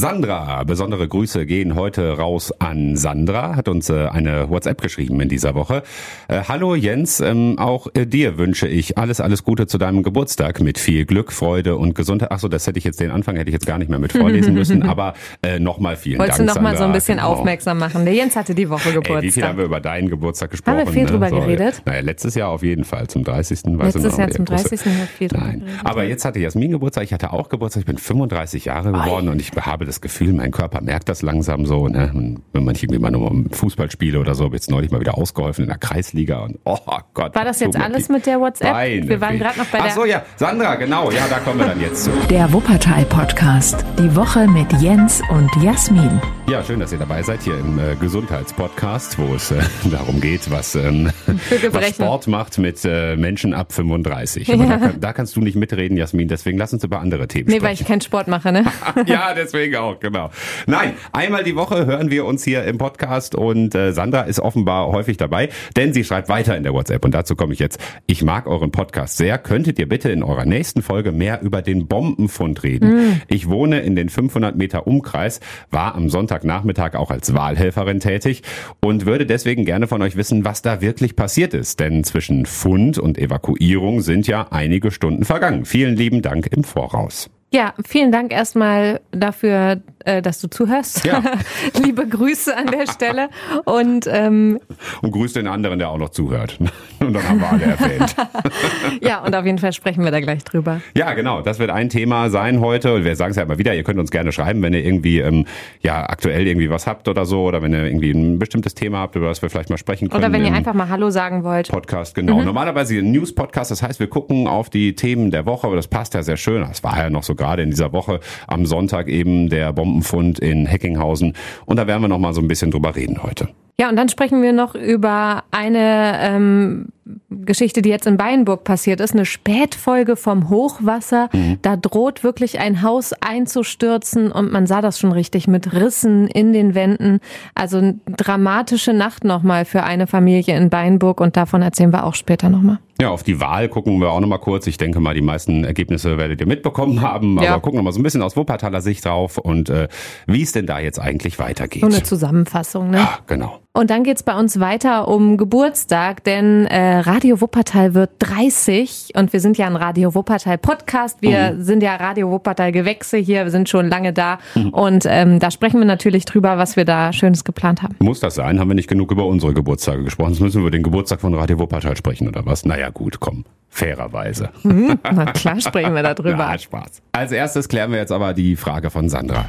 Sandra. Besondere Grüße gehen heute raus an Sandra, hat uns äh, eine WhatsApp geschrieben in dieser Woche. Äh, hallo Jens, ähm, auch äh, dir wünsche ich alles, alles Gute zu deinem Geburtstag mit viel Glück, Freude und Gesundheit. Achso, das hätte ich jetzt den Anfang, hätte ich jetzt gar nicht mehr mit vorlesen müssen, aber äh, nochmal vielen Wolltest Dank. du noch mal so ein bisschen Genau. aufmerksam machen? Der Jens hatte die Woche Geburtstag. Ey, wie viel haben wir über deinen Geburtstag gesprochen? Haben wir viel ne? drüber geredet? Naja, letztes Jahr auf jeden Fall, zum 30. Weiß ich Letztes Jahr zum große- 30. haben wir viel drüber Nein, aber jetzt hatte Jasmin Geburtstag, ich hatte auch Geburtstag, ich bin 35 Jahre geworden und ich habe das Gefühl, mein Körper merkt das langsam so. Ne? Und Wenn man irgendwie mal nur Fußball spiele oder so, habe ich jetzt neulich mal wieder ausgeholfen in der Kreisliga und oh Gott. War das jetzt alles mit der WhatsApp? Beine Wir waren gerade noch bei der- Ach so, ja, Sandra, genau, ja, da kommen wir dann jetzt zu. Der Wuppertal-Podcast. Die Woche mit Jens und Jasmin. Ja, schön, dass ihr dabei seid hier im äh, Gesundheitspodcast, wo es äh, darum geht, was, ähm, was. Sport macht mit äh, Menschen ab 35. Aber da, kann, da kannst du nicht mitreden, Jasmin, deswegen lass uns über andere Themen Nee, sprechen. weil ich keinen Sport mache, ne? ja, deswegen auch, genau. Nein, einmal die Woche hören wir uns hier im Podcast und äh, Sandra ist offenbar häufig dabei, denn sie schreibt weiter in der WhatsApp und dazu komme ich jetzt. Ich mag euren Podcast sehr. Könntet ihr bitte in eurer nächsten Folge mehr über den Bombenfund reden? Ich wohne in den 500 Meter Umkreis, war am Sonntagnachmittag auch als Wahlhelferin tätig und würde deswegen gerne von euch wissen, was da wirklich passiert ist. Denn zwischen Fund und Evakuierung sind ja einige Stunden vergangen. Vielen lieben Dank im Voraus. Ja, vielen Dank erstmal dafür, äh, dass du zuhörst. Ja. Liebe Grüße an der Stelle. Und ähm, Und grüßt den anderen, der auch noch zuhört. Und dann haben wir alle erwähnt. ja, und auf jeden Fall sprechen wir da gleich drüber. Ja, genau. Das wird ein Thema sein heute. Und wir sagen es ja immer wieder, ihr könnt uns gerne schreiben, wenn ihr irgendwie ähm, ja aktuell irgendwie was habt oder so, oder wenn ihr irgendwie ein bestimmtes Thema habt, über das wir vielleicht mal sprechen können. Oder wenn ihr einfach mal Hallo sagen wollt. Podcast, genau. Normalerweise ein News-Podcast, das heißt, wir gucken auf die Themen der Woche, aber das passt ja sehr schön. Das war ja noch so gerade in dieser Woche am Sonntag eben der Bombenfund in Heckinghausen. Und da werden wir noch mal so ein bisschen drüber reden heute. Ja, und dann sprechen wir noch über eine ähm, Geschichte, die jetzt in Beyenburg passiert ist, eine Spätfolge vom Hochwasser. Da droht wirklich ein Haus einzustürzen und man sah das schon richtig mit Rissen in den Wänden. Also eine dramatische Nacht nochmal für eine Familie in Beyenburg und davon erzählen wir auch später nochmal. Ja, auf die Wahl gucken wir auch noch mal kurz. Ich denke mal, die meisten Ergebnisse werdet ihr mitbekommen haben, aber Ja. gucken noch mal so ein bisschen aus Wuppertaler Sicht drauf und äh, wie es denn da jetzt eigentlich weitergeht. So eine Zusammenfassung, ne? ja, genau. Und dann geht's bei uns weiter um Geburtstag, denn äh, Radio Wuppertal wird 30 und wir sind ja ein Radio Wuppertal Podcast. Wir sind ja Radio Wuppertal Gewächse hier, wir sind schon lange da und ähm, da sprechen wir natürlich drüber, was wir da Schönes geplant haben. Muss das sein? Haben wir nicht genug über unsere Geburtstage gesprochen? Jetzt müssen wir über den Geburtstag von Radio Wuppertal sprechen, oder was? Naja, gut, komm. Fairerweise. Na klar, sprechen wir da drüber. Ja, Spaß. Als erstes klären wir jetzt aber die Frage von Sandra.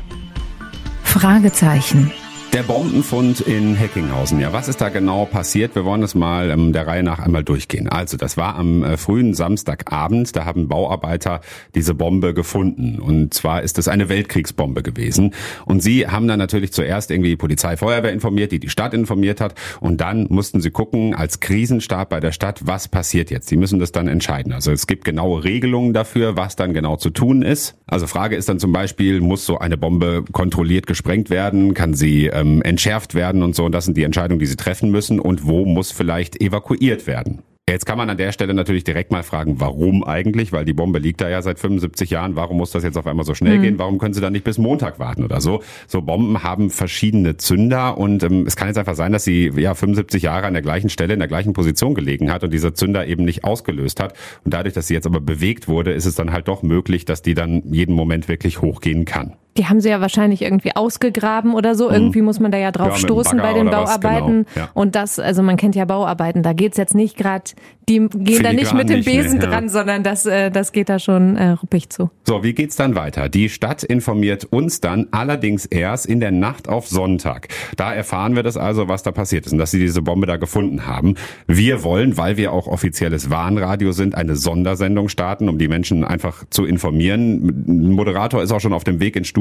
Fragezeichen. Der Bombenfund in Heckinghausen. Ja, was ist da genau passiert? Wir wollen das mal ähm, der Reihe nach einmal durchgehen. Also, das war am äh, frühen Samstagabend. Da haben Bauarbeiter diese Bombe gefunden. Und zwar ist es eine Weltkriegsbombe gewesen. Und sie haben dann natürlich zuerst irgendwie die Polizei, Feuerwehr informiert, die die Stadt informiert hat. Und dann mussten sie gucken, als Krisenstab bei der Stadt, was passiert jetzt? Sie müssen das dann entscheiden. Also, es gibt genaue Regelungen dafür, was dann genau zu tun ist. Also, Frage ist dann zum Beispiel, muss so eine Bombe kontrolliert gesprengt werden? Kann sie ähm, entschärft werden und so. Und das sind die Entscheidungen, die sie treffen müssen. Und wo muss vielleicht evakuiert werden? Jetzt kann man an der Stelle natürlich direkt mal fragen, warum eigentlich? Weil die Bombe liegt da ja seit 75 Jahren. Warum muss das jetzt auf einmal so schnell gehen? Warum können sie dann nicht bis Montag warten oder so? So Bomben haben verschiedene Zünder und ähm, es kann jetzt einfach sein, dass sie ja 75 Jahre an der gleichen Stelle in der gleichen Position gelegen hat und dieser Zünder eben nicht ausgelöst hat. Und dadurch, dass sie jetzt aber bewegt wurde, ist es dann halt doch möglich, dass die dann jeden Moment wirklich hochgehen kann. Die haben sie ja wahrscheinlich irgendwie ausgegraben oder so. Irgendwie muss man da ja drauf Ja, stoßen bei den oder was, Bauarbeiten. genau, ja. Und das, also man kennt ja Bauarbeiten, da geht's jetzt nicht gerade, die gehen da nicht Filigran mit dem nicht, Besen ja. dran, sondern das, äh, das geht da schon äh, ruppig zu. So, wie geht's dann weiter? Die Stadt informiert uns dann allerdings erst in der Nacht auf Sonntag. Da erfahren wir das also, was da passiert ist und dass sie diese Bombe da gefunden haben. Wir wollen, weil wir auch offizielles Warnradio sind, eine Sondersendung starten, um die Menschen einfach zu informieren. Ein Moderator ist auch schon auf dem Weg ins Studio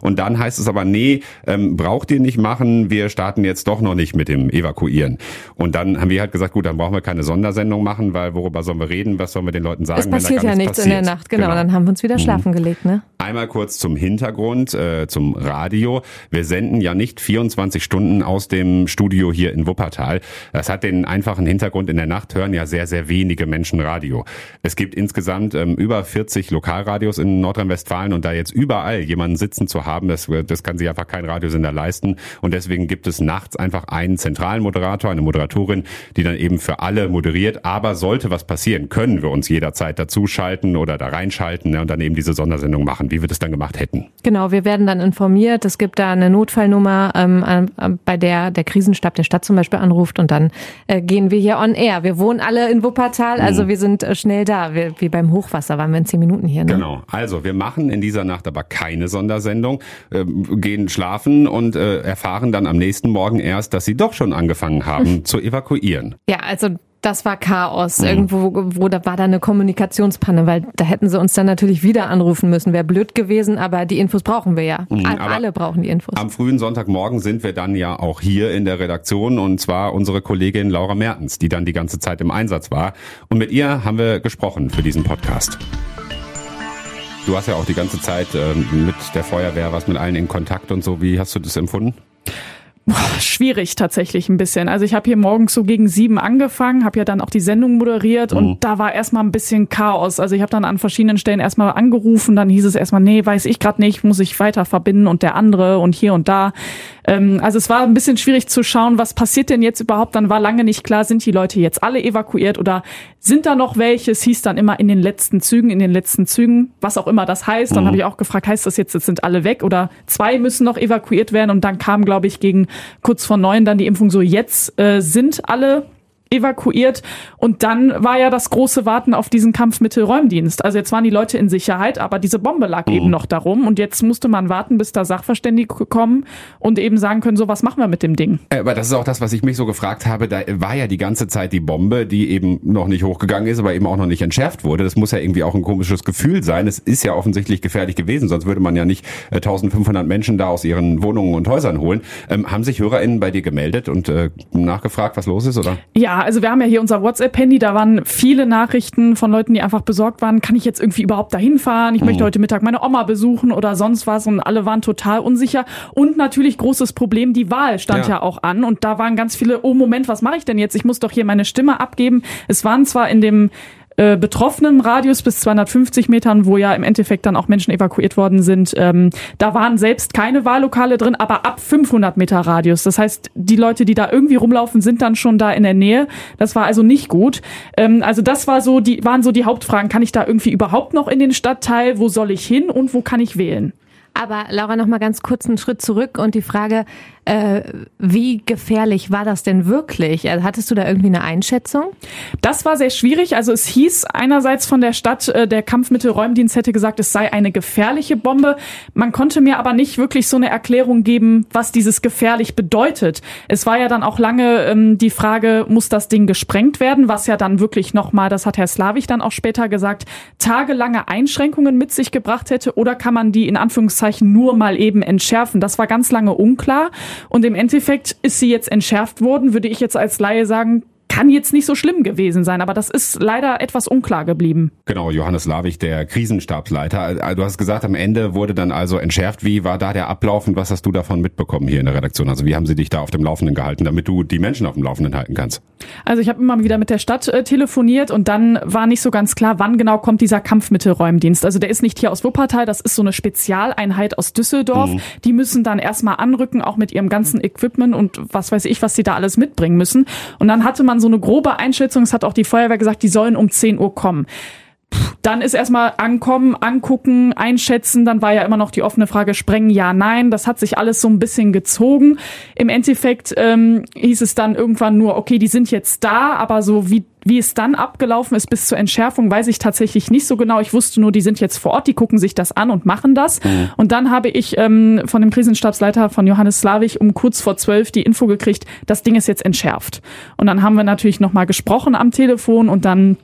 und dann heißt es aber, nee, ähm, braucht ihr nicht machen, wir starten jetzt doch noch nicht mit dem Evakuieren. Und dann haben wir halt gesagt, gut, dann brauchen wir keine Sondersendung machen, weil worüber sollen wir reden, was sollen wir den Leuten sagen, Es passiert ja nichts in der passiert? Nacht, genau. Dann haben wir uns wieder schlafen gelegt, ne? Einmal kurz zum Hintergrund, äh, zum Radio. Wir senden ja nicht 24 Stunden aus dem Studio hier in Wuppertal. Das hat den einfachen Hintergrund, in der Nacht hören ja sehr, sehr wenige Menschen Radio. Es gibt insgesamt ähm, über 40 Lokalradios in Nordrhein-Westfalen und da jetzt überall jemanden jemanden sitzen zu haben, das, das kann sich einfach kein Radiosender leisten. Und deswegen gibt es nachts einfach einen zentralen Moderator, eine Moderatorin, die dann eben für alle moderiert. Aber sollte was passieren, können wir uns jederzeit dazuschalten oder da reinschalten ne, und dann eben diese Sondersendung machen, wie wir das dann gemacht hätten. Genau, wir werden dann informiert. Es gibt da eine Notfallnummer, ähm, bei der der Krisenstab der Stadt zum Beispiel anruft und dann äh, gehen wir hier on air. Wir wohnen alle in Wuppertal, also mhm. wir sind äh, schnell da. Wir, wie beim Hochwasser waren wir in zehn Minuten hier. Ne? Genau. Also wir machen in dieser Nacht aber keine Sondersendung, äh, gehen schlafen und äh, erfahren dann am nächsten Morgen erst, dass sie doch schon angefangen haben zu evakuieren. Ja, also das war Chaos. Mhm. Irgendwo, wo da war da eine Kommunikationspanne, weil da hätten sie uns dann natürlich wieder anrufen müssen. Wäre blöd gewesen, aber die Infos brauchen wir ja. Mhm, Alle brauchen die Infos. Am frühen Sonntagmorgen sind wir dann ja auch hier in der Redaktion und zwar unsere Kollegin Laura Mertens, die dann die ganze Zeit im Einsatz war. Und mit ihr haben wir gesprochen für diesen Podcast. Du hast ja auch die ganze Zeit äh, mit der Feuerwehr was mit allen in Kontakt und so. Wie hast du das empfunden? Boah, schwierig tatsächlich ein bisschen. Also ich habe hier morgens so gegen sieben angefangen, habe ja dann auch die Sendung moderiert mhm. und da war erstmal ein bisschen Chaos. Also ich habe dann an verschiedenen Stellen erstmal angerufen, dann hieß es erstmal, nee, weiß ich gerade nicht, muss ich weiter verbinden und der andere und hier und da. Ähm, also es war ein bisschen schwierig zu schauen, was passiert denn jetzt überhaupt. Dann war lange nicht klar, sind die Leute jetzt alle evakuiert oder sind da noch welche? Es hieß dann immer in den letzten Zügen, in den letzten Zügen, was auch immer das heißt. Dann mhm. habe ich auch gefragt, heißt das jetzt, jetzt sind alle weg oder zwei müssen noch evakuiert werden? Und dann kam, glaube ich, gegen kurz vor neun dann die Impfung so, jetzt äh, sind alle evakuiert. Und dann war ja das große Warten auf diesen Kampfmittelräumdienst. Also jetzt waren die Leute in Sicherheit, aber diese Bombe lag mhm. eben noch darum. Und jetzt musste man warten, bis da Sachverständige kommen und eben sagen können, so was machen wir mit dem Ding. Äh, aber das ist auch das, was ich mich so gefragt habe. Da war ja die ganze Zeit die Bombe, die eben noch nicht hochgegangen ist, aber eben auch noch nicht entschärft wurde. Das muss ja irgendwie auch ein komisches Gefühl sein. Es ist ja offensichtlich gefährlich gewesen, sonst würde man ja nicht 1500 äh, Menschen da aus ihren Wohnungen und Häusern holen. Ähm, haben sich HörerInnen bei dir gemeldet und äh, nachgefragt, was los ist, oder? Ja, also wir haben ja hier unser WhatsApp-Handy, da waren viele Nachrichten von Leuten, die einfach besorgt waren, kann ich jetzt irgendwie überhaupt dahin fahren? Ich mhm. möchte heute Mittag meine Oma besuchen oder sonst was und alle waren total unsicher. Und natürlich großes Problem, die Wahl stand ja, ja auch an und da waren ganz viele, oh Moment, was mache ich denn jetzt? Ich muss doch hier meine Stimme abgeben. Es waren zwar in dem äh, betroffenen Radius bis 250 Metern, wo ja im Endeffekt dann auch Menschen evakuiert worden sind, ähm, da waren selbst keine Wahllokale drin, aber ab 500 Meter Radius. Das heißt, die Leute, die da irgendwie rumlaufen, sind dann schon da in der Nähe. Das war also nicht gut. Ähm, also das war so die waren so die Hauptfragen. Kann ich da irgendwie überhaupt noch in den Stadtteil? Wo soll ich hin und wo kann ich wählen? Aber Laura, noch mal ganz kurz einen Schritt zurück und die Frage, äh, wie gefährlich war das denn wirklich? Also hattest du da irgendwie eine Einschätzung? Das war sehr schwierig. Also es hieß einerseits von der Stadt, äh, der Kampfmittelräumdienst hätte gesagt, es sei eine gefährliche Bombe. Man konnte mir aber nicht wirklich so eine Erklärung geben, was dieses gefährlich bedeutet. Es war ja dann auch lange ähm, die Frage, muss das Ding gesprengt werden, was ja dann wirklich nochmal, das hat Herr Slavich dann auch später gesagt, tagelange Einschränkungen mit sich gebracht hätte oder kann man die in Anführungszeichen nur mal eben entschärfen? Das war ganz lange unklar. Und im Endeffekt ist sie jetzt entschärft worden, würde ich jetzt als Laie sagen, kann jetzt nicht so schlimm gewesen sein, aber das ist leider etwas unklar geblieben. Genau, Johannes Lavig, der Krisenstabsleiter. Äh, du hast gesagt, am Ende wurde dann also entschärft. Wie war da der Ablauf und was hast du davon mitbekommen hier in der Redaktion? Also wie haben sie dich da auf dem Laufenden gehalten, damit du die Menschen auf dem Laufenden halten kannst? Also ich habe immer wieder mit der Stadt äh, telefoniert und dann war nicht so ganz klar, wann genau kommt dieser Kampfmittelräumdienst. Also der ist nicht hier aus Wuppertal, das ist so eine Spezialeinheit aus Düsseldorf. Mhm. Die müssen dann erstmal anrücken, auch mit ihrem ganzen Equipment und was weiß ich, was sie da alles mitbringen müssen. Und dann hatte man so eine grobe Einschätzung, es hat auch die Feuerwehr gesagt, die sollen um 10 Uhr kommen. Dann ist erstmal ankommen, angucken, einschätzen. Dann war ja immer noch die offene Frage, sprengen ja, nein. Das hat sich alles so ein bisschen gezogen. Im Endeffekt ähm, hieß es dann irgendwann nur, okay, die sind jetzt da, aber so wie wie es dann abgelaufen ist bis zur Entschärfung, weiß ich tatsächlich nicht so genau. Ich wusste nur, die sind jetzt vor Ort, die gucken sich das an und machen das. Mhm. Und dann habe ich ähm, von dem Krisenstabsleiter von Johannes Slavich um kurz vor zwölf die Info gekriegt, das Ding ist jetzt entschärft. Und dann haben wir natürlich nochmal gesprochen am Telefon und dann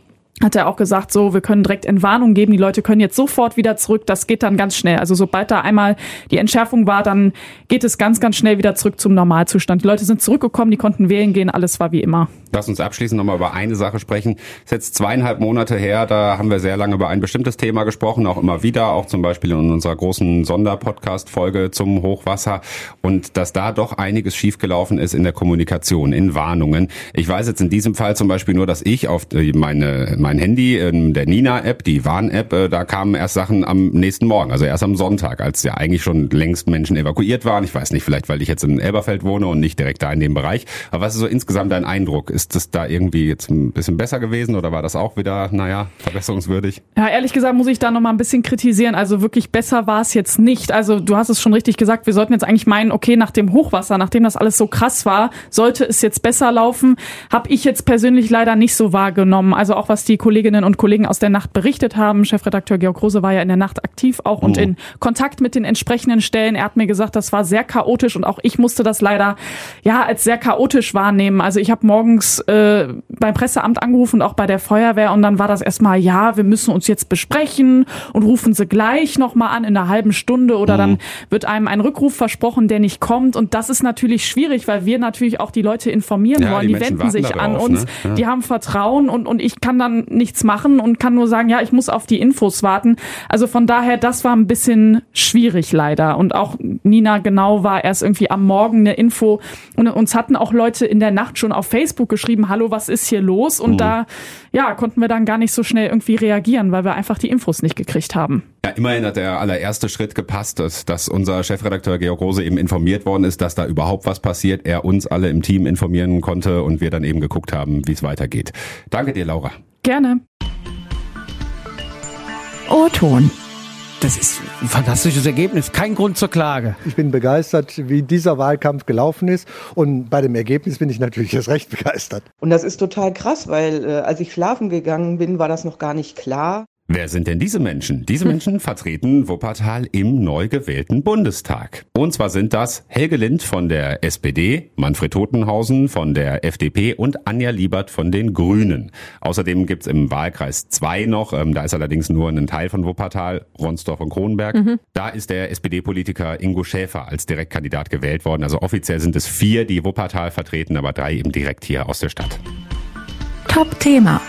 hat er auch gesagt, so, wir können direkt Entwarnung geben, die Leute können jetzt sofort wieder zurück, das geht dann ganz schnell. Also sobald da einmal die Entschärfung war, dann geht es ganz, ganz schnell wieder zurück zum Normalzustand. Die Leute sind zurückgekommen, die konnten wählen gehen, alles war wie immer. Lass uns abschließend nochmal über eine Sache sprechen. Das ist jetzt zweieinhalb Monate her, da haben wir sehr lange über ein bestimmtes Thema gesprochen, auch immer wieder, auch zum Beispiel in unserer großen Sonderpodcast-Folge zum Hochwasser und dass da doch einiges schiefgelaufen ist in der Kommunikation, in Warnungen. Ich weiß jetzt in diesem Fall zum Beispiel nur, dass ich auf meine mein Handy, in der Nina-App, die Warn-App, äh, da kamen erst Sachen am nächsten Morgen, also erst am Sonntag, als ja eigentlich schon längst Menschen evakuiert waren. Ich weiß nicht, vielleicht weil ich jetzt in Elberfeld wohne und nicht direkt da in dem Bereich. Aber was ist so insgesamt dein Eindruck? Ist das da irgendwie jetzt ein bisschen besser gewesen oder war das auch wieder, naja, verbesserungswürdig? Ja, ehrlich gesagt muss ich da noch mal ein bisschen kritisieren. Also wirklich besser war es jetzt nicht. Also du hast es schon richtig gesagt, wir sollten jetzt eigentlich meinen, okay, nach dem Hochwasser, nachdem das alles so krass war, sollte es jetzt besser laufen. Habe ich jetzt persönlich leider nicht so wahrgenommen. Also auch was die Kolleginnen und Kollegen aus der Nacht berichtet haben. Chefredakteur Georg Rose war ja in der Nacht aktiv auch und oh. in Kontakt mit den entsprechenden Stellen. Er hat mir gesagt, das war sehr chaotisch und auch ich musste das leider ja als sehr chaotisch wahrnehmen. Also ich habe morgens äh, beim Presseamt angerufen und auch bei der Feuerwehr und dann war das erstmal, ja, wir müssen uns jetzt besprechen und rufen sie gleich nochmal an in einer halben Stunde oder mhm. dann wird einem ein Rückruf versprochen, der nicht kommt und das ist natürlich schwierig, weil wir natürlich auch die Leute informieren ja, wollen. Die, die wenden sich darauf, an uns, ne? ja. die haben Vertrauen und, und ich kann dann nichts machen und kann nur sagen, ja, ich muss auf die Infos warten. Also von daher, das war ein bisschen schwierig leider und auch Nina genau war erst irgendwie am Morgen eine Info und uns hatten auch Leute in der Nacht schon auf Facebook geschrieben, hallo, was ist hier los? Und mhm. da, ja, konnten wir dann gar nicht so schnell irgendwie reagieren, weil wir einfach die Infos nicht gekriegt haben. Ja, immerhin hat der allererste Schritt gepasst, dass, dass unser Chefredakteur Georg Rose eben informiert worden ist, dass da überhaupt was passiert, er uns alle im Team informieren konnte und wir dann eben geguckt haben, wie es weitergeht. Danke dir, Laura. Gerne. O-Ton. Das ist ein fantastisches Ergebnis. Kein Grund zur Klage. Ich bin begeistert, wie dieser Wahlkampf gelaufen ist. Und bei dem Ergebnis bin ich natürlich erst recht begeistert. Und das ist total krass, weil äh, als ich schlafen gegangen bin, war das noch gar nicht klar. Wer sind denn diese Menschen? Diese Menschen vertreten Wuppertal im neu gewählten Bundestag. Und zwar sind das Helge Lind von der SPD, Manfred Totenhausen von der FDP und Anja Liebert von den Grünen. Außerdem gibt's im Wahlkreis zwei noch, ähm, da ist allerdings nur ein Teil von Wuppertal, Ronsdorf und Kronenberg. Mhm. Da ist der SPD-Politiker Ingo Schäfer als Direktkandidat gewählt worden. Also offiziell sind es vier, die Wuppertal vertreten, aber drei eben direkt hier aus der Stadt. Top-Thema.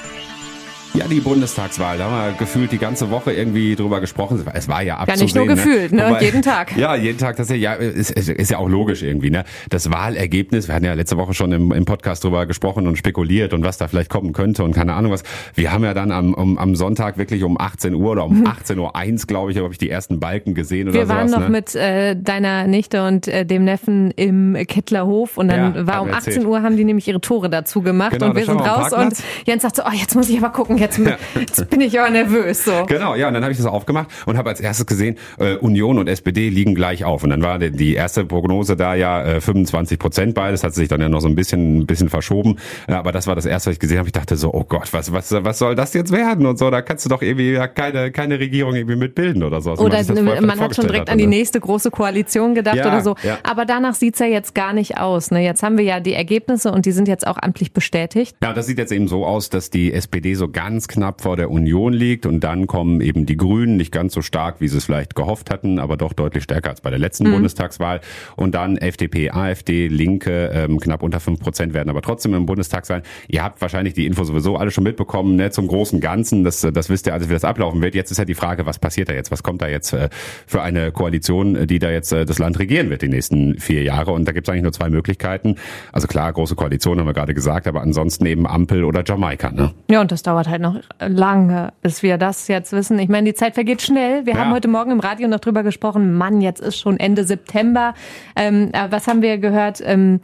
Ja, die Bundestagswahl, da haben wir gefühlt die ganze Woche irgendwie drüber gesprochen. Es war ja abzusehen. Ja, nicht nur ne? gefühlt, ne? Wobei, jeden Tag. Ja, jeden Tag. Das ist ja, ist, ist ja auch logisch irgendwie, ne? Das Wahlergebnis, wir hatten ja letzte Woche schon im, im Podcast drüber gesprochen und spekuliert und was da vielleicht kommen könnte und keine Ahnung was. Wir haben ja dann am, um, am Sonntag wirklich um 18 Uhr oder um 18.01 Uhr, eins, glaube ich, habe ich die ersten Balken gesehen oder Wir waren sowas, noch ne? mit äh, deiner Nichte und äh, dem Neffen im Kittlerhof und dann ja, war um 18 erzählt. Uhr, haben die nämlich ihre Tore dazu gemacht genau, und wir sind raus und Jens sagte, oh, jetzt muss ich aber gucken, jetzt, ja. jetzt bin ich aber nervös. So. Genau, ja, und dann habe ich das aufgemacht und habe als erstes gesehen, äh, Union und SPD liegen gleich auf. Und dann war die erste Prognose da ja äh, 25 Prozent beides, hat sich dann ja noch so ein bisschen, ein bisschen verschoben. Ja, aber das war das erste, was ich gesehen habe. Ich dachte so, oh Gott, was, was, was soll das jetzt werden und so? Da kannst du doch irgendwie ja, keine, keine Regierung irgendwie mitbilden oder so. Oder man, man hat schon direkt hat, an die nächste große Koalition gedacht ja, oder so. Ja. Aber danach sieht's ja jetzt gar nicht aus. Ne? Jetzt haben wir ja die Ergebnisse und die sind jetzt auch amtlich bestätigt. Ja, das sieht jetzt eben so aus, dass die SPD so ganz knapp vor der Union liegt und dann kommen eben die Grünen nicht ganz so stark, wie sie es vielleicht gehofft hatten, aber doch deutlich stärker als bei der letzten mhm. Bundestagswahl und dann FDP, AfD, Linke ähm, knapp unter fünf Prozent werden aber trotzdem im Bundestag sein. Ihr habt wahrscheinlich die Info sowieso alle schon mitbekommen, ne, zum großen Ganzen, das, das wisst ihr alles, wie das ablaufen wird. Jetzt ist ja die Frage, was passiert da jetzt? Was kommt da jetzt äh, für eine Koalition, die da jetzt äh, das Land regieren wird die nächsten vier Jahre? Und da gibt es eigentlich nur zwei Möglichkeiten. Also klar, große Koalition haben wir gerade gesagt, aber ansonsten eben Ampel oder Jamaika. Ne? Ja, und das dauert halt noch lange, bis wir das jetzt wissen. Ich meine, die Zeit vergeht schnell. Wir ja. haben heute Morgen im Radio noch drüber gesprochen. Mann, jetzt ist schon Ende September. Ähm, was haben wir gehört? Ähm,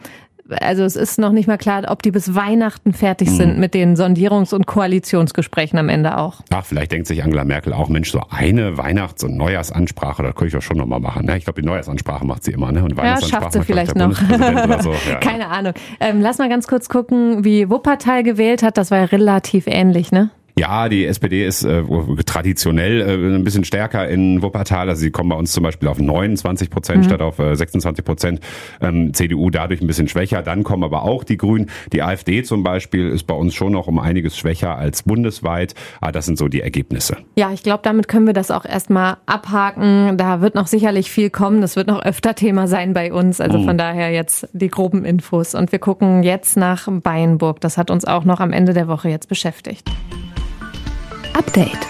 also es ist noch nicht mal klar, ob die bis Weihnachten fertig sind mhm. mit den Sondierungs- und Koalitionsgesprächen am Ende auch. Ach, vielleicht denkt sich Angela Merkel auch, Mensch, so eine Weihnachts- und Neujahrsansprache, das könnte ich doch schon nochmal machen. Ne? Ich glaube, die Neujahrsansprache macht sie immer. Ne? Und ja, schafft sie vielleicht noch. So. Ja. Keine Ahnung. Ähm, lass mal ganz kurz gucken, wie Wuppertal gewählt hat. Das war ja relativ ähnlich, ne? Ja, die SPD ist äh, traditionell äh, ein bisschen stärker in Wuppertal. Also sie kommen bei uns zum Beispiel auf 29 Prozent mhm. statt auf äh, 26 Prozent. Ähm, CDU dadurch ein bisschen schwächer. Dann kommen aber auch die Grünen. Die AfD zum Beispiel ist bei uns schon noch um einiges schwächer als bundesweit. Aber das sind so die Ergebnisse. Ja, ich glaube, damit können wir das auch erstmal abhaken. Da wird noch sicherlich viel kommen. Das wird noch öfter Thema sein bei uns. Also mhm. von daher jetzt die groben Infos. Und wir gucken jetzt nach Bayernburg. Das hat uns auch noch am Ende der Woche jetzt beschäftigt. Update.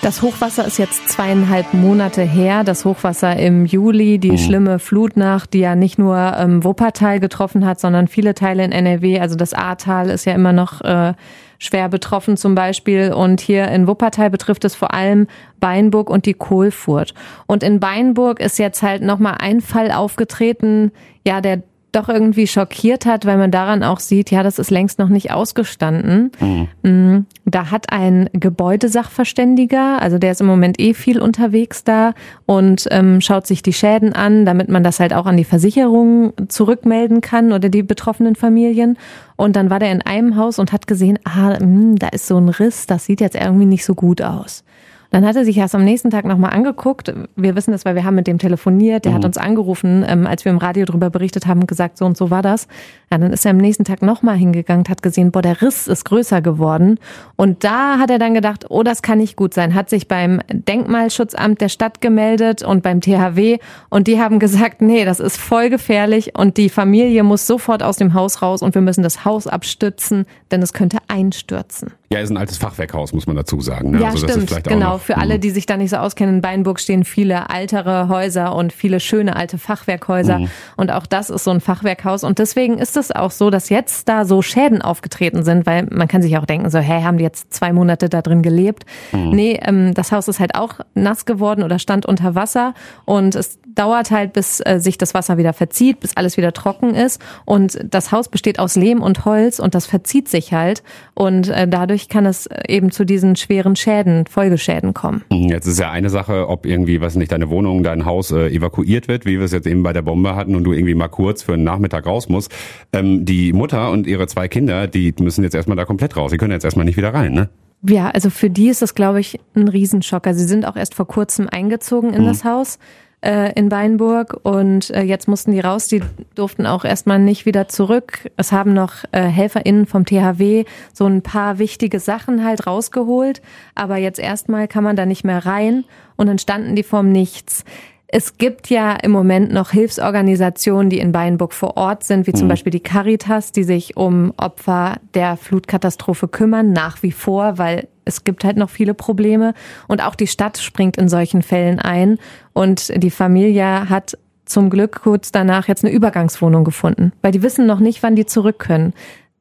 Das Hochwasser ist jetzt zweieinhalb Monate her. Das Hochwasser im Juli, die mhm. schlimme Flutnacht, die ja nicht nur ähm, Wuppertal getroffen hat, sondern viele Teile in NRW. Also das Ahrtal ist ja immer noch äh, schwer betroffen zum Beispiel. Und hier in Wuppertal betrifft es vor allem Beinburg und die Kohlfurt. Und in Beinburg ist jetzt halt nochmal ein Fall aufgetreten, ja, der doch irgendwie schockiert hat, weil man daran auch sieht, ja, das ist längst noch nicht ausgestanden. Mhm. Mm, da hat ein Gebäudesachverständiger, also der ist im Moment eh viel unterwegs da und ähm, schaut sich die Schäden an, damit man das halt auch an die Versicherung zurückmelden kann oder die betroffenen Familien. Und dann war der in einem Haus und hat gesehen, ah, mh, mm, da ist so ein Riss, das sieht jetzt irgendwie nicht so gut aus. Dann hat er sich erst am nächsten Tag nochmal angeguckt. Wir wissen das, weil wir haben mit dem telefoniert. Der mhm. hat uns angerufen, ähm, als wir im Radio darüber berichtet haben, gesagt, so und so war das. Ja, dann ist er am nächsten Tag nochmal hingegangen, hat gesehen, boah, der Riss ist größer geworden. Und da hat er dann gedacht, oh, das kann nicht gut sein. Hat sich beim Denkmalschutzamt der Stadt gemeldet und beim THW. Und die haben gesagt, nee, das ist voll gefährlich und die Familie muss sofort aus dem Haus raus und wir müssen das Haus abstützen, denn es könnte einstürzen. Ja, ist ein altes Fachwerkhaus, muss man dazu sagen. Ne? Ja, also stimmt. genau. Noch, Für alle, mhm. die sich da nicht so auskennen, in Beinburg stehen viele ältere Häuser und viele schöne alte Fachwerkhäuser. Mhm. Und auch das ist so ein Fachwerkhaus. Und deswegen ist es auch so, dass jetzt da so Schäden aufgetreten sind, weil man kann sich auch denken, so, hä, haben die jetzt zwei Monate da drin gelebt? Mhm. Nee, ähm, das Haus ist halt auch nass geworden oder stand unter Wasser. Und es dauert halt, bis äh, sich das Wasser wieder verzieht, bis alles wieder trocken ist. Und das Haus besteht aus Lehm und Holz und das verzieht sich halt. Und äh, dadurch kann es eben zu diesen schweren Schäden, Folgeschäden kommen. Mhm, jetzt ist ja eine Sache, ob irgendwie, was nicht, deine Wohnung, dein Haus äh, evakuiert wird, wie wir es jetzt eben bei der Bombe hatten und du irgendwie mal kurz für einen Nachmittag raus musst. Ähm, die Mutter und ihre zwei Kinder, die müssen jetzt erstmal da komplett raus. Die können jetzt erstmal nicht wieder rein, ne? Ja, also für die ist das, glaube ich, ein Riesenschock. Also sie sind auch erst vor kurzem eingezogen in mhm. das Haus äh, in Weinburg und äh, jetzt mussten die raus. Die durften auch erstmal nicht wieder zurück. Es haben noch äh, HelferInnen vom THW so ein paar wichtige Sachen halt rausgeholt, aber jetzt erstmal kann man da nicht mehr rein und dann standen die vorm Nichts. Es gibt ja im Moment noch Hilfsorganisationen, die in Beinburg vor Ort sind, wie zum mhm. Beispiel die Caritas, die sich um Opfer der Flutkatastrophe kümmern, nach wie vor, weil es gibt halt noch viele Probleme. Und auch die Stadt springt in solchen Fällen ein. Und die Familie hat zum Glück kurz danach jetzt eine Übergangswohnung gefunden, weil die wissen noch nicht, wann die zurück können.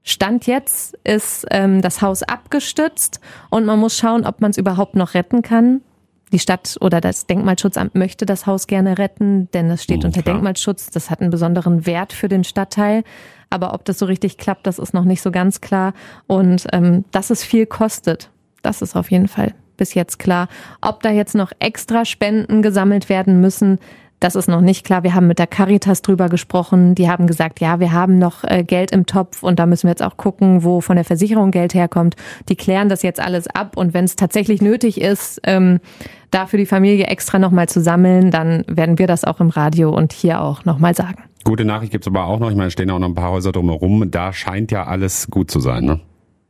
Stand jetzt ist ähm, das Haus abgestützt und man muss schauen, ob man es überhaupt noch retten kann die Stadt oder das Denkmalschutzamt möchte das Haus gerne retten, denn es steht mhm, unter klar. Denkmalschutz. Das hat einen besonderen Wert für den Stadtteil. Aber ob das so richtig klappt, das ist noch nicht so ganz klar. Und ähm, dass es viel kostet, das ist auf jeden Fall bis jetzt klar. Ob da jetzt noch extra Spenden gesammelt werden müssen, das ist noch nicht klar. Wir haben mit der Caritas drüber gesprochen. Die haben gesagt, ja, wir haben noch äh, Geld im Topf und da müssen wir jetzt auch gucken, wo von der Versicherung Geld herkommt. Die klären das jetzt alles ab und wenn es tatsächlich nötig ist, ähm, da für die Familie extra nochmal zu sammeln, dann werden wir das auch im Radio und hier auch nochmal sagen. Gute Nachricht gibt's aber auch noch. Ich meine, stehen auch noch ein paar Häuser drumherum. Da scheint ja alles gut zu sein, ne?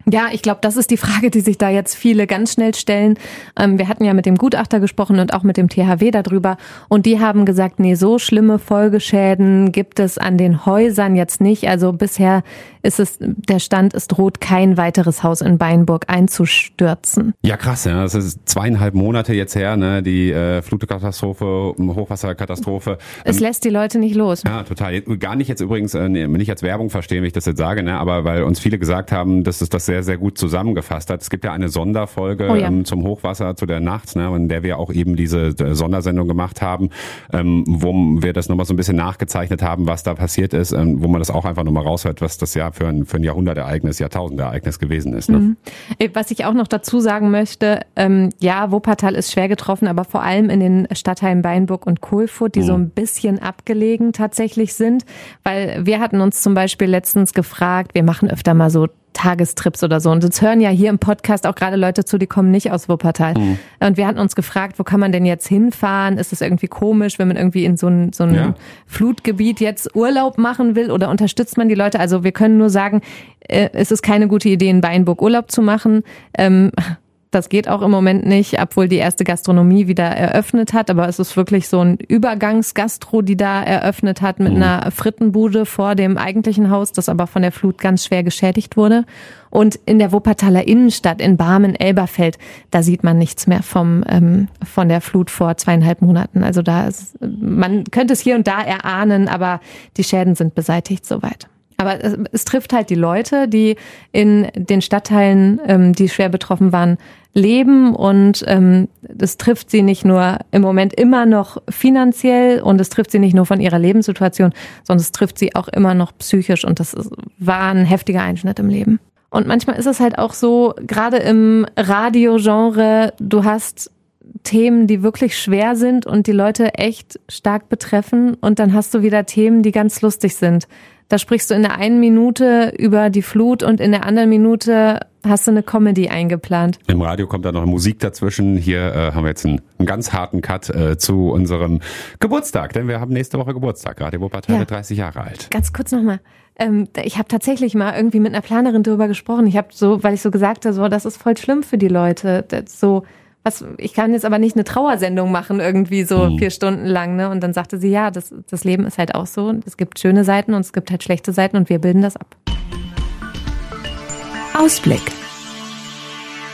Ja, ich glaube, das ist die Frage, die sich da jetzt viele ganz schnell stellen. Ähm, wir hatten ja mit dem Gutachter gesprochen und auch mit dem THW darüber. Und die haben gesagt, nee, so schlimme Folgeschäden gibt es an den Häusern jetzt nicht. Also bisher ist es, der Stand, es droht kein weiteres Haus in Beinburg einzustürzen. Ja, krass, ja. Das ist zweieinhalb Monate jetzt her, ne? Die äh, Flutkatastrophe, Hochwasserkatastrophe. Es ähm, lässt die Leute nicht los. Ja, total. Gar nicht jetzt übrigens, äh, nicht als Werbung verstehen, wie ich das jetzt sage, ne? Aber weil uns viele gesagt haben, dass es das sehr, sehr gut zusammengefasst hat. Es gibt ja eine Sonderfolge oh ja. ähm, zum Hochwasser zu der Nacht, ne? in der wir auch eben diese äh, Sondersendung gemacht haben, ähm, wo wir das nochmal so ein bisschen nachgezeichnet haben, was da passiert ist, ähm, wo man das auch einfach nochmal raushört, was das ja für ein, für ein Jahrhundertereignis, Jahrtausendereignis gewesen ist. Ne? Mhm. Äh, was ich auch noch dazu sagen möchte, ähm, ja, Wuppertal ist schwer getroffen, aber vor allem in den Stadtteilen Beinburg und Kohlfurt, die mhm. so ein bisschen abgelegen tatsächlich sind, weil wir hatten uns zum Beispiel letztens gefragt, wir machen öfter mal so Tagestrips oder so. Und uns hören ja hier im Podcast auch gerade Leute zu, die kommen nicht aus Wuppertal. Mhm. Und wir hatten uns gefragt, wo kann man denn jetzt hinfahren? Ist es irgendwie komisch, wenn man irgendwie in so ein, so ein ja. Flutgebiet jetzt Urlaub machen will oder unterstützt man die Leute? Also wir können nur sagen, äh, es ist keine gute Idee, in Beinburg Urlaub zu machen. Ähm, Das geht auch im Moment nicht, obwohl die erste Gastronomie wieder eröffnet hat. Aber es ist wirklich so ein Übergangsgastro, die da eröffnet hat mit einer Frittenbude vor dem eigentlichen Haus, das aber von der Flut ganz schwer geschädigt wurde. Und in der Wuppertaler Innenstadt in Barmen-Elberfeld, da sieht man nichts mehr vom, ähm, von der Flut vor zweieinhalb Monaten. Also da ist, man könnte es hier und da erahnen, aber die Schäden sind beseitigt soweit. Aber es, es trifft halt die Leute, die in den Stadtteilen, ähm, die schwer betroffen waren, leben und ähm, das trifft sie nicht nur im Moment immer noch finanziell und es trifft sie nicht nur von ihrer Lebenssituation, sondern es trifft sie auch immer noch psychisch und das ist, war ein heftiger Einschnitt im Leben. Und manchmal ist es halt auch so, gerade im Radiogenre, du hast Themen, die wirklich schwer sind und die Leute echt stark betreffen und dann hast du wieder Themen, die ganz lustig sind. Da sprichst du in der einen Minute über die Flut und in der anderen Minute hast du eine Comedy eingeplant. Im Radio kommt da noch Musik dazwischen. Hier äh, haben wir jetzt einen, einen ganz harten Cut äh, zu unserem Geburtstag, denn wir haben nächste Woche Geburtstag. Radio Wuppertal Ja. wird 30 Jahre alt. Ganz kurz nochmal. Ähm, ich habe tatsächlich mal irgendwie mit einer Planerin darüber gesprochen. Ich habe so, weil ich so gesagt habe, so, das ist voll schlimm für die Leute. So, was, ich kann jetzt aber nicht eine Trauersendung machen, irgendwie so vier Stunden lang. Ne? Und dann sagte sie, ja, das, das Leben ist halt auch so. Und es gibt schöne Seiten und es gibt halt schlechte Seiten und wir bilden das ab. Ausblick.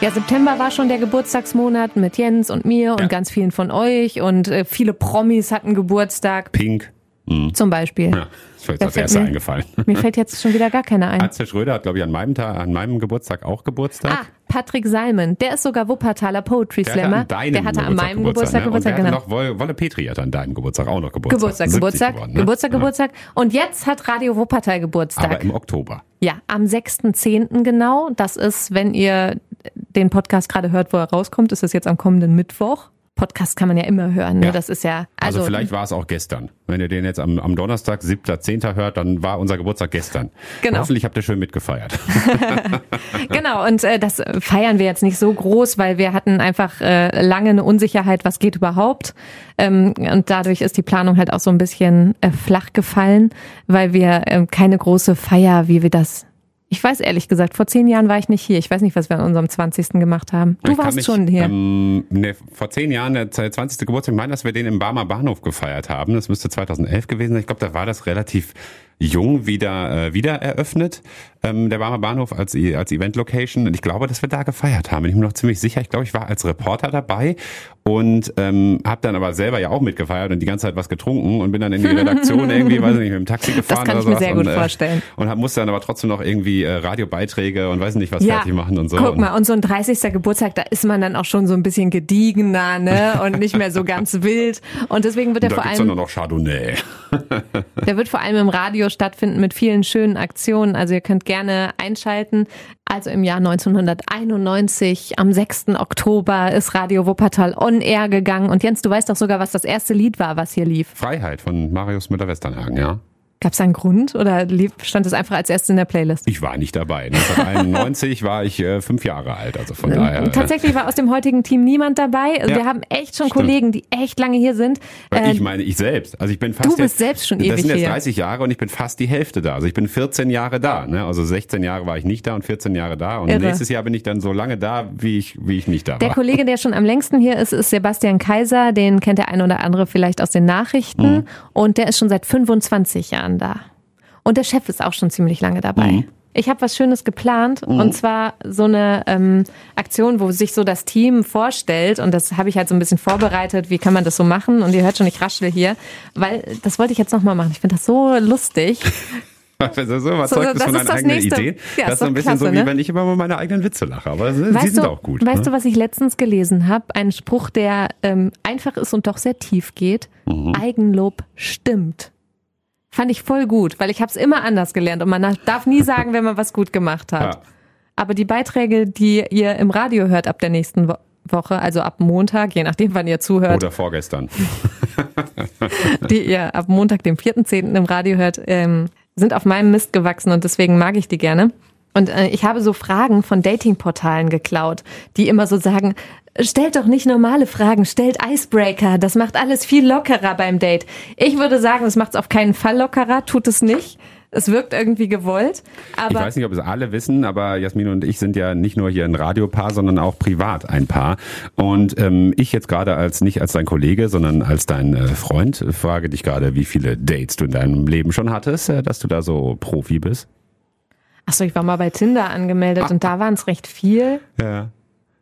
Ja, September war schon der Geburtstagsmonat mit Jens und mir und Ja. ganz vielen von euch und äh, viele Promis hatten Geburtstag, Pink. Mhm. zum Beispiel. Ja, ist Wer als fällt erster eingefallen. Mir fällt jetzt schon wieder gar keiner ein. Atze Schröder hat, glaube ich, an meinem, Tag, an meinem Geburtstag auch Geburtstag. Ah, Patrick Salmon, der ist sogar Wuppertaler Poetry Der hatte Slammer. an der hatte an meinem Geburtstag ne? Und Geburtstag, genau. noch Wolle, Petri hat an deinem Geburtstag auch noch Geburtstag. Geburtstag, 70 Geburtstag, geworden, ne? Geburtstag, Ja. Geburtstag. Und jetzt hat Radio Wuppertal Geburtstag. Aber im Oktober. ja, am 6.10. genau. Das ist, wenn ihr den Podcast gerade hört, wo er rauskommt, ist es jetzt am kommenden Mittwoch. Podcast kann man ja immer hören. Ne? Ja. Das ist ja Also, also, vielleicht war es auch gestern. Wenn ihr den jetzt am, am Donnerstag, 7.10. hört, dann war unser Geburtstag gestern. Genau. Hoffentlich habt ihr schön mitgefeiert. Genau, und äh, das feiern wir jetzt nicht so groß, weil wir hatten einfach äh, lange eine Unsicherheit, was geht überhaupt. Ähm, und dadurch ist die Planung halt auch so ein bisschen äh, flach gefallen, weil wir ähm, keine große Feier, wie wir das. Ich weiß ehrlich gesagt, vor zehn Jahren war ich nicht hier. Ich weiß nicht, was wir an unserem 20. gemacht haben. Du Ich warst mich, schon hier. Ähm, ne, vor zehn Jahren, der 20. Geburtstag, ich meine, dass wir den im Barmer Bahnhof gefeiert haben. Das müsste 2011 gewesen sein. Ich glaube, da war das relativ jung wieder, äh, wieder eröffnet, ähm, der Barmer Bahnhof als, E- als Event-Location. Und ich glaube, dass wir da gefeiert haben. Bin ich mir noch ziemlich sicher. Ich glaube, ich war als Reporter dabei und ähm, habe dann aber selber ja auch mitgefeiert und die ganze Zeit was getrunken und bin dann in die Redaktion irgendwie, weiß ich nicht, mit dem Taxi gefahren kann oder ich mir sehr gut und, vorstellen. Und hab, musste dann aber trotzdem noch irgendwie äh, Radiobeiträge und weiß nicht was fertig machen und so. Guck mal, und so ein 30. Geburtstag, da ist man dann auch schon so ein bisschen gediegener, ne? Und nicht mehr so ganz wild. Und deswegen wird er da vor gibt's allem. dann noch Chardonnay. Der wird vor allem im Radio stattfinden mit vielen schönen Aktionen. Also ihr könnt gerne einschalten. Also im Jahr 1991, am 6. Oktober, ist Radio Wuppertal on air gegangen. Und Jens, du weißt doch sogar, was das erste Lied war, was hier lief. Freiheit von Marius Müller-Westernhagen, ja. Gab es einen Grund oder stand es einfach als erstes in der Playlist? Ich war nicht dabei. 1991 war ich äh, fünf Jahre alt, also von daher. äh, Tatsächlich war aus dem heutigen Team niemand dabei. Also Ja, Wir haben echt schon stimmt. Kollegen, die echt lange hier sind. Äh, ich meine, ich selbst. Also ich bin fast du bist jetzt, selbst schon Das ewig sind jetzt hier. 30 Jahre und ich bin fast die Hälfte da. Also ich bin 14 Jahre da. Ne? Also 16 Jahre war ich nicht da und 14 Jahre da. Und Irre. nächstes Jahr bin ich dann so lange da, wie ich, wie ich nicht da Der war. Kollege, der schon am längsten hier ist, ist Sebastian Kaiser. Den kennt der ein oder andere vielleicht aus den Nachrichten. Mhm. Und der ist schon seit 25 Jahren da. Und der Chef ist auch schon ziemlich lange dabei. Mhm. Ich habe was Schönes geplant und zwar so eine ähm, Aktion, wo sich so das Team vorstellt und das habe ich halt so ein bisschen vorbereitet. Wie kann man das so machen? Und ihr hört schon, ich raschel hier, weil das wollte ich jetzt noch mal machen. Ich finde das so lustig. So überzeugt So, das von ist das eigenen nächste. Ideen. Ja, das ist so ein bisschen so, klasse, wie ne? wenn ich über meine eigenen Witze lache. Aber sie Weißt sind du, auch gut. Weißt ne? du, was ich letztens gelesen habe? Ein Spruch, der ähm, einfach ist und doch sehr tief geht. Mhm. Eigenlob stimmt. Fand ich voll gut, weil ich habe es immer anders gelernt und man darf nie sagen, wenn man was gut gemacht hat. Ja. Aber die Beiträge, die ihr im Radio hört ab der nächsten Wo Woche, also ab Montag, je nachdem, wann ihr zuhört, Oder vorgestern. die ihr ab Montag, dem 4.10. im Radio hört, ähm, sind auf meinem Mist gewachsen und deswegen mag ich die gerne. Und äh, ich habe so Fragen von Datingportalen geklaut, die immer so sagen, stellt doch nicht normale Fragen, stellt Icebreaker, das macht alles viel lockerer beim Date. Ich würde sagen, das macht es auf keinen Fall lockerer, tut es nicht, Es wirkt irgendwie gewollt. Aber ich weiß nicht, ob es alle wissen, aber Jasmin und ich sind ja nicht nur hier ein Radiopaar, sondern auch privat ein Paar. Und ähm, ich jetzt gerade als nicht als dein Kollege, sondern als dein äh, Freund frage dich gerade, wie viele Dates du in deinem Leben schon hattest, äh, dass du da so Profi bist. Achso, ich war mal bei Tinder angemeldet und da waren es recht viel. Ja.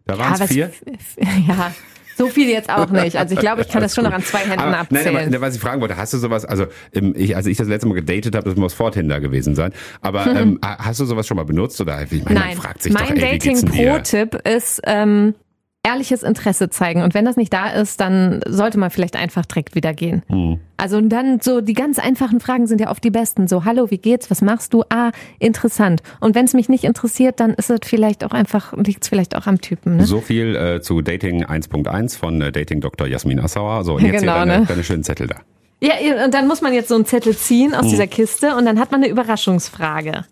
Da waren es was- vier. Ja, so viel jetzt auch nicht. Also ich glaube, ich kann das schon noch an zwei Händen aber, abzählen. Nein, aber was ich fragen wollte, hast du sowas, also ich, als ich das letzte Mal gedatet habe, das muss vor Tinder gewesen sein, aber ähm, hast du sowas schon mal benutzt oder ich meine, man Nein, fragt sich mein doch, ey? Dating-Pro-Tipp ist ähm, ehrliches Interesse zeigen. Und wenn das nicht da ist, dann sollte man vielleicht einfach direkt wieder gehen. Hm. Also und dann so die ganz einfachen Fragen sind ja oft die besten. So, hallo, wie geht's? Was machst du? Ah, interessant. Und wenn es mich nicht interessiert, dann ist es vielleicht auch einfach, liegt es vielleicht auch am Typen. Ne? So viel äh, zu Dating 1.1 von äh, Dating Dr. Jasmin Assauer. So, und jetzt Genau, hier deine, ne? deine schönen Zettel da. Ja, und dann muss man jetzt so einen Zettel ziehen aus dieser Kiste und dann hat man eine Überraschungsfrage.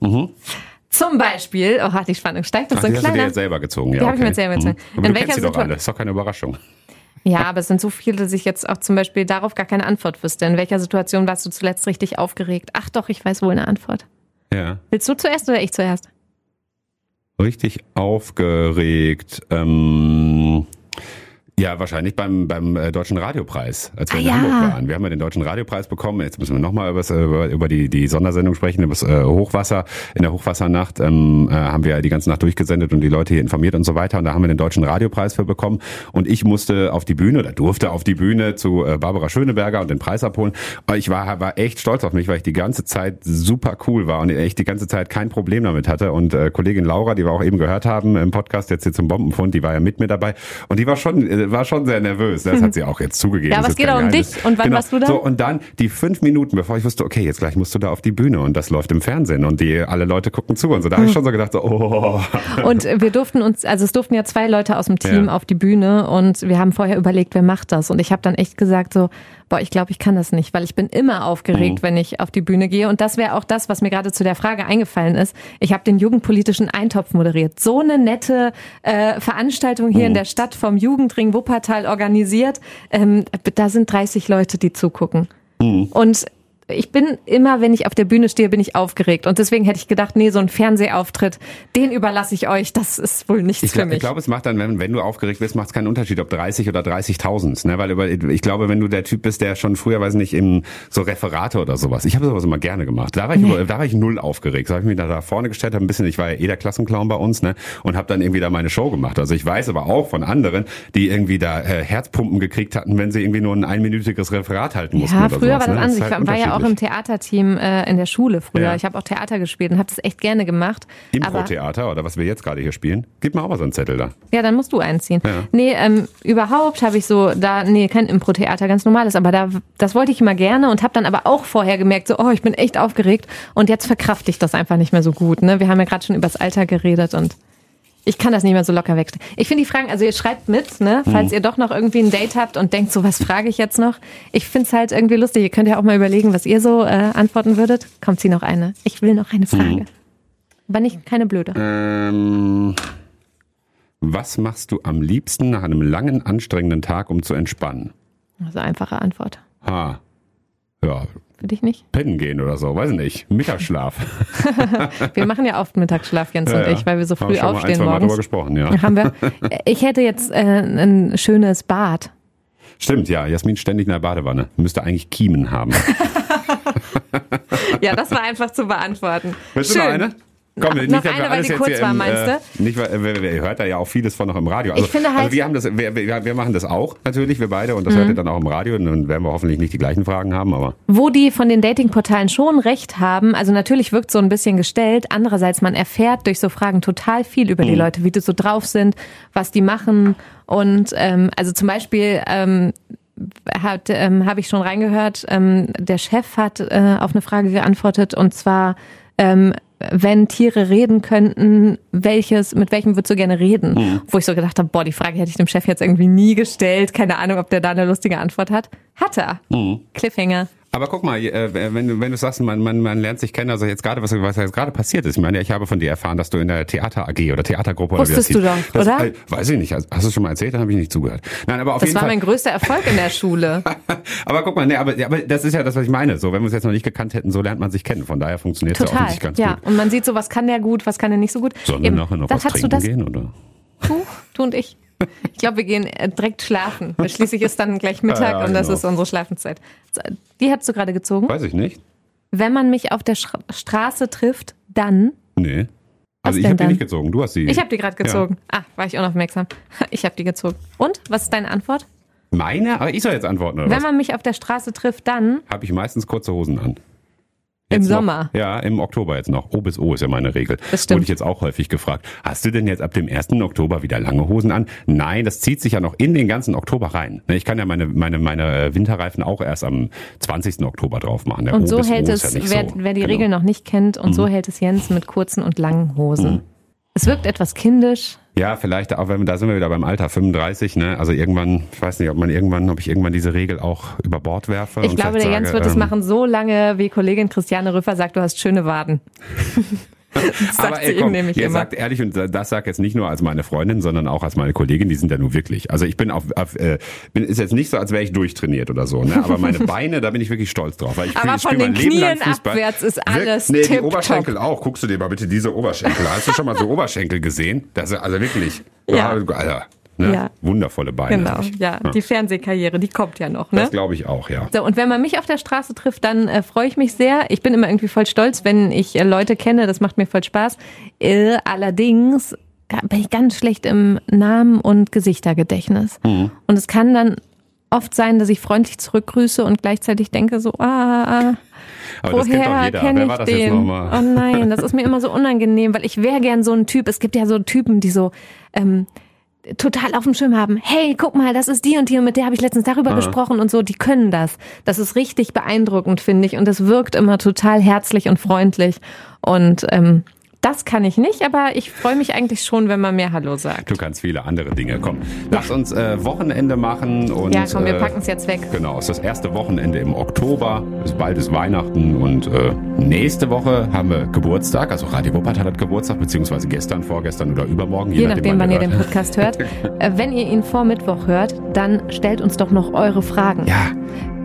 Zum Beispiel, oh, die Spannung steigt, das Ach, so ein die hast du dir kleiner. jetzt selber gezogen, ja. Die hab ich mir okay. jetzt selber gezogen. Mhm. In du welcher kennst die doch alle, ist doch keine Überraschung. Ja, aber es sind so viele, dass ich jetzt auch zum Beispiel darauf gar keine Antwort wüsste. In welcher Situation warst du zuletzt richtig aufgeregt? Ach doch, ich weiß wohl eine Antwort. Ja. Willst du zuerst oder ich zuerst? Richtig aufgeregt. Ähm, ja, wahrscheinlich beim, beim äh, Deutschen Radiopreis, als wir Ah, in ja. Hamburg waren. Wir haben ja den Deutschen Radiopreis bekommen. Jetzt müssen wir nochmal über, über, über die, die Sondersendung sprechen, über das äh, Hochwasser. In der Hochwassernacht ähm, äh, haben wir ja die ganze Nacht durchgesendet und die Leute hier informiert und so weiter. Und da haben wir den Deutschen Radiopreis für bekommen. Und ich musste auf die Bühne oder durfte auf die Bühne zu äh, Barbara Schöneberger und den Preis abholen. Ich war, war echt stolz auf mich, weil ich die ganze Zeit super cool war und echt die ganze Zeit kein Problem damit hatte. Und äh, Kollegin Laura, die wir auch eben gehört haben im Podcast jetzt hier zum Bombenfund, die war ja mit mir dabei. Und die war schon, äh, war schon sehr nervös. Das hat sie auch jetzt zugegeben. Ja, aber es geht auch um Geheimnis. dich. Und wann genau. warst du da? So, und dann die fünf Minuten, bevor ich wusste, okay, jetzt gleich musst du da auf die Bühne und das läuft im Fernsehen und die alle Leute gucken zu und so. Da habe ich schon so gedacht, so, oh. Und wir durften uns, also es durften ja zwei Leute aus dem Team Ja. auf die Bühne und wir haben vorher überlegt, wer macht das. Und ich habe dann echt gesagt so, boah, ich glaube, ich kann das nicht, weil ich bin immer aufgeregt, Mhm. wenn ich auf die Bühne gehe. Und das wäre auch das, was mir gerade zu der Frage eingefallen ist. Ich habe den jugendpolitischen Eintopf moderiert. So eine nette äh, Veranstaltung hier Mhm. in der Stadt vom Jugendring Wuppertal organisiert. Ähm, da sind 30 Leute, die zugucken. Mhm. Und ich bin immer, wenn ich auf der Bühne stehe, bin ich aufgeregt. Und deswegen hätte ich gedacht, nee, so ein Fernsehauftritt, den überlasse ich euch. Das ist wohl nichts Ich, für mich. ich glaube, es macht dann, wenn, wenn du aufgeregt bist, macht es keinen Unterschied, ob 30 oder 30.000. Ne? Weil über, ich glaube, wenn du der Typ bist, der schon früher, weiß nicht, im so Referate oder sowas. Ich habe sowas immer gerne gemacht. Da war ich, da war ich null aufgeregt. Da habe ich mich da, da vorne gestellt, habe ein bisschen, ich war ja eh der Klassenclown bei uns, ne? Und habe dann irgendwie da meine Show gemacht. Also ich weiß aber auch von anderen, die irgendwie da äh, Herzpumpen gekriegt hatten, wenn sie irgendwie nur ein einminütiges Referat halten mussten. ja, früher sowas, war das ne? anders. ist Ich halt war ja auch im unterschiedlich. Theaterteam äh, in der Schule früher. Ja. Ich habe auch Theater gespielt und habe das echt gerne gemacht. Impro-Theater oder was wir jetzt gerade hier spielen. Gib mir auch mal so einen Zettel da. ja, dann musst du einziehen. Ja. Nee, ähm, überhaupt habe ich so da nee, kein Impro-Theater, ganz normales, aber da das wollte ich immer gerne und habe dann aber auch vorher gemerkt, so oh, ich bin echt aufgeregt und jetzt verkrafte ich das einfach nicht mehr so gut, ne? Wir haben ja gerade schon übers Alter geredet und ich kann das nicht mehr so locker wechseln. Ich finde die Fragen, also ihr schreibt mit, ne, falls Mhm. ihr doch noch irgendwie ein Date habt und denkt, so was frage ich jetzt noch. Ich finde es halt irgendwie lustig. Ihr könnt ja auch mal überlegen, was ihr so äh, antworten würdet. Kommt sie noch eine? Ich will noch eine Mhm. Frage. Aber nicht keine blöde. Ähm, was machst du am liebsten nach einem langen, anstrengenden Tag, um zu entspannen? Also einfache Antwort. Ha. Ja, Für dich nicht? pennen gehen oder so, weiß nicht. Mittagsschlaf. Wir machen ja oft Mittagsschlaf, Jens und ich, weil wir so Haben früh schon mal ein, aufstehen zwei Mal morgens. gesprochen, ja. Haben wir. Ich hätte jetzt äh, ein schönes Bad. Stimmt, ja. Jasmin ständig in der Badewanne. Müsste eigentlich Kiemen haben. Ja, das war einfach zu beantworten. Willst du noch eine? Komm, nicht, noch eine, weil jetzt kurz war, im, meinst äh, Nicht, weil wir, wir hört da ja auch vieles von noch im Radio. Also, Ich finde halt- Mhm. also wir haben das, wir, wir, wir machen das auch natürlich, wir beide, und das hört ihr dann auch im Radio. Und dann werden wir hoffentlich nicht die gleichen Fragen haben, aber Wo die von den Datingportalen schon recht haben, also natürlich wirkt so ein bisschen gestellt, andererseits man erfährt durch so Fragen total viel über die Leute, wie die so drauf sind, was die machen und ähm, also zum Beispiel ähm, hat ähm, habe ich schon reingehört, ähm, der Chef hat äh, auf eine Frage geantwortet und zwar ähm, wenn Tiere reden könnten, welches, mit welchem würdest du gerne reden? Wo ich so gedacht habe, boah, die Frage hätte ich dem Chef jetzt irgendwie nie gestellt. Keine Ahnung, ob der da eine lustige Antwort hat. Hat er. Cliffhanger. Aber guck mal, äh, wenn du, wenn du sagst, man, man, man lernt sich kennen, also jetzt gerade, was, was jetzt gerade passiert ist. Ich meine, ich habe von dir erfahren, dass du in der Theater AG oder Theatergruppe Wusstest oder wie das du doch, das, oder? Äh, weiß ich nicht. Hast du es schon mal erzählt? Dann habe ich nicht zugehört. Nein, aber auf Das jeden war Fall. mein größter Erfolg in der Schule. aber guck mal, nee, aber, aber das ist ja das, was ich meine. So, wenn wir es jetzt noch nicht gekannt hätten, so lernt man sich kennen. Von daher funktioniert es Total. offensichtlich ganz ja, gut. und man sieht so, was kann der gut, was kann der nicht so gut. Sollen wir nachher noch das was hast du trinken das, gehen, oder? Du, du und ich. Ich glaube, wir gehen äh, direkt schlafen. Schließlich ist dann gleich Mittag Ja, ja, und das genau. ist unsere Schlafenszeit. Die hast du gerade gezogen. Weiß ich nicht. Wenn man mich auf der Sch Straße trifft, dann. Nee. Also ich habe die nicht gezogen. Du hast die. Ich habe die gerade gezogen. Ah, war ich unaufmerksam. Ich habe die gezogen. Und? Was ist deine Antwort? Meine? Aber ich soll jetzt antworten, oder Wenn was? man mich auf der Straße trifft, dann Habe ich meistens kurze Hosen an. Im Jetzt noch- Sommer. Ja, im Oktober jetzt noch. O bis O ist ja meine Regel. Das stimmt. Wurde ich jetzt auch häufig gefragt. Hast du denn jetzt ab dem 1. Oktober wieder lange Hosen an? Nein, das zieht sich ja noch in den ganzen Oktober rein. Ne, Ich kann ja meine, meine, meine Winterreifen auch erst am 20. Oktober drauf machen. Der Und O so hält O es, ja wer, so. wer die Genau. Regel noch nicht kennt, und so hält es Jens mit kurzen und langen Hosen. Es wirkt etwas kindisch. Ja, vielleicht auch, wenn da sind wir wieder beim Alter 35, ne? Also irgendwann, ich weiß nicht, ob man irgendwann, ob ich irgendwann diese Regel auch über Bord werfe. Ich glaube, der vielleicht Jens sage, wird es ähm, machen, so lange, wie Kollegin Christiane Rüffer sagt, du hast schöne Waden. Das sagt Aber ey, komm, nämlich ihr immer. sagt ehrlich und das sagt jetzt nicht nur als meine Freundin, sondern auch als meine Kollegin, die sind ja nun wirklich. Also ich bin auf, auf äh, bin ist jetzt nicht so, als wäre ich durchtrainiert oder so, ne? Aber meine Beine, da bin ich wirklich stolz drauf. Weil ich Aber ich von den Knien abwärts ist alles Nee, die. Oberschenkel auch. Guckst du dir mal bitte diese Oberschenkel. Hast du schon mal so Oberschenkel gesehen? Das ist also wirklich. Ja. Alter, ne? Ja. Wundervolle Beine. Genau, ich. ja. Die Fernsehkarriere, die kommt ja noch, ne? Das glaube ich auch, ja. So, und wenn man mich auf der Straße trifft, dann äh, freue ich mich sehr. Ich bin immer irgendwie voll stolz, wenn ich äh, Leute kenne. Das macht mir voll Spaß. Äh, allerdings bin ich ganz schlecht im Namen- und Gesichtergedächtnis. Mhm. Und es kann dann oft sein, dass ich freundlich zurückgrüße und gleichzeitig denke so, ah, Aber das kennt doch woher jeder. Wer war das jetzt den? nochmal? Oh nein, das ist mir immer so unangenehm, weil ich wäre gern so ein Typ. Es gibt ja so Typen, die so ähm, total auf dem Schirm haben. Hey, guck mal, das ist die und die und mit der habe ich letztens darüber gesprochen und so. Die können das. Das ist richtig beeindruckend, finde ich. Und es wirkt immer total herzlich und freundlich. Und ähm, das kann ich nicht, aber ich freue mich eigentlich schon, wenn man mir Hallo sagt. Du kannst viele andere Dinge. Komm, lass uns äh, Wochenende machen und Ja, komm, wir äh, packen es jetzt weg. Genau, es ist das erste Wochenende im Oktober. Es bald ist Weihnachten und äh, nächste Woche haben wir Geburtstag. Also Radio Wuppertal hat Geburtstag, beziehungsweise gestern, vorgestern oder übermorgen. Je nachdem, wann ihr den. Podcast hört. Äh, Wenn ihr ihn vor Mittwoch hört, dann stellt uns doch noch eure Fragen. Ja,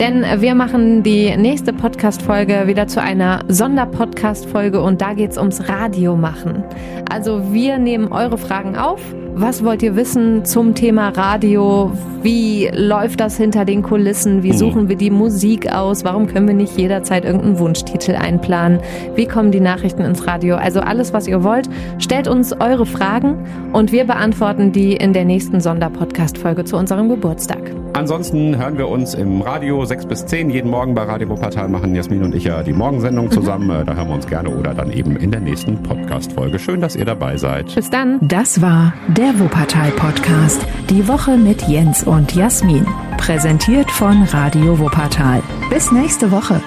Denn äh, wir machen die nächste Podcast-Folge wieder zu einer Sonderpodcast-Folge und da geht's ums Radio machen. Also wir nehmen eure Fragen auf. Was wollt ihr wissen zum Thema Radio? Wie läuft das hinter den Kulissen? Wie suchen wir die Musik aus? Warum können wir nicht jederzeit irgendeinen Wunschtitel einplanen? Wie kommen die Nachrichten ins Radio? Also alles, was ihr wollt, stellt uns eure Fragen und wir beantworten die in der nächsten Sonderpodcast-Folge zu unserem Geburtstag. Ansonsten hören wir uns im Radio 6 bis 10 jeden Morgen bei Radio Wuppertal machen Jasmin und ich ja die Morgensendung zusammen. Äh, Da hören wir uns gerne oder dann eben in der nächsten Podcast-Folge. Schön, dass ihr dabei seid. Bis dann. Das war der Wuppertal Podcast. Die Woche mit Jens und Jasmin. Präsentiert von Radio Wuppertal. Bis nächste Woche.